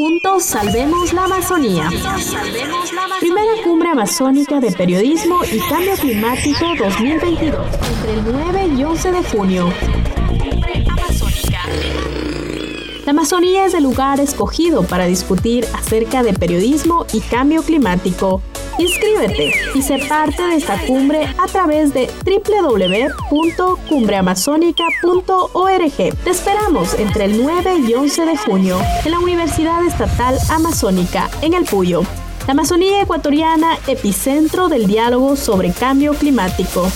Juntos salvemos la Amazonía. Primera cumbre amazónica de periodismo y cambio climático 2022, entre el 9 y 11 de junio. La Amazonía es el lugar escogido para discutir acerca de periodismo y cambio climático. Inscríbete y sé parte de esta cumbre a través de www.cumbreamazónica.org. Te esperamos entre el 9 y 11 de junio en la Universidad Estatal Amazónica, en el Puyo. La Amazonía ecuatoriana, epicentro del diálogo sobre cambio climático.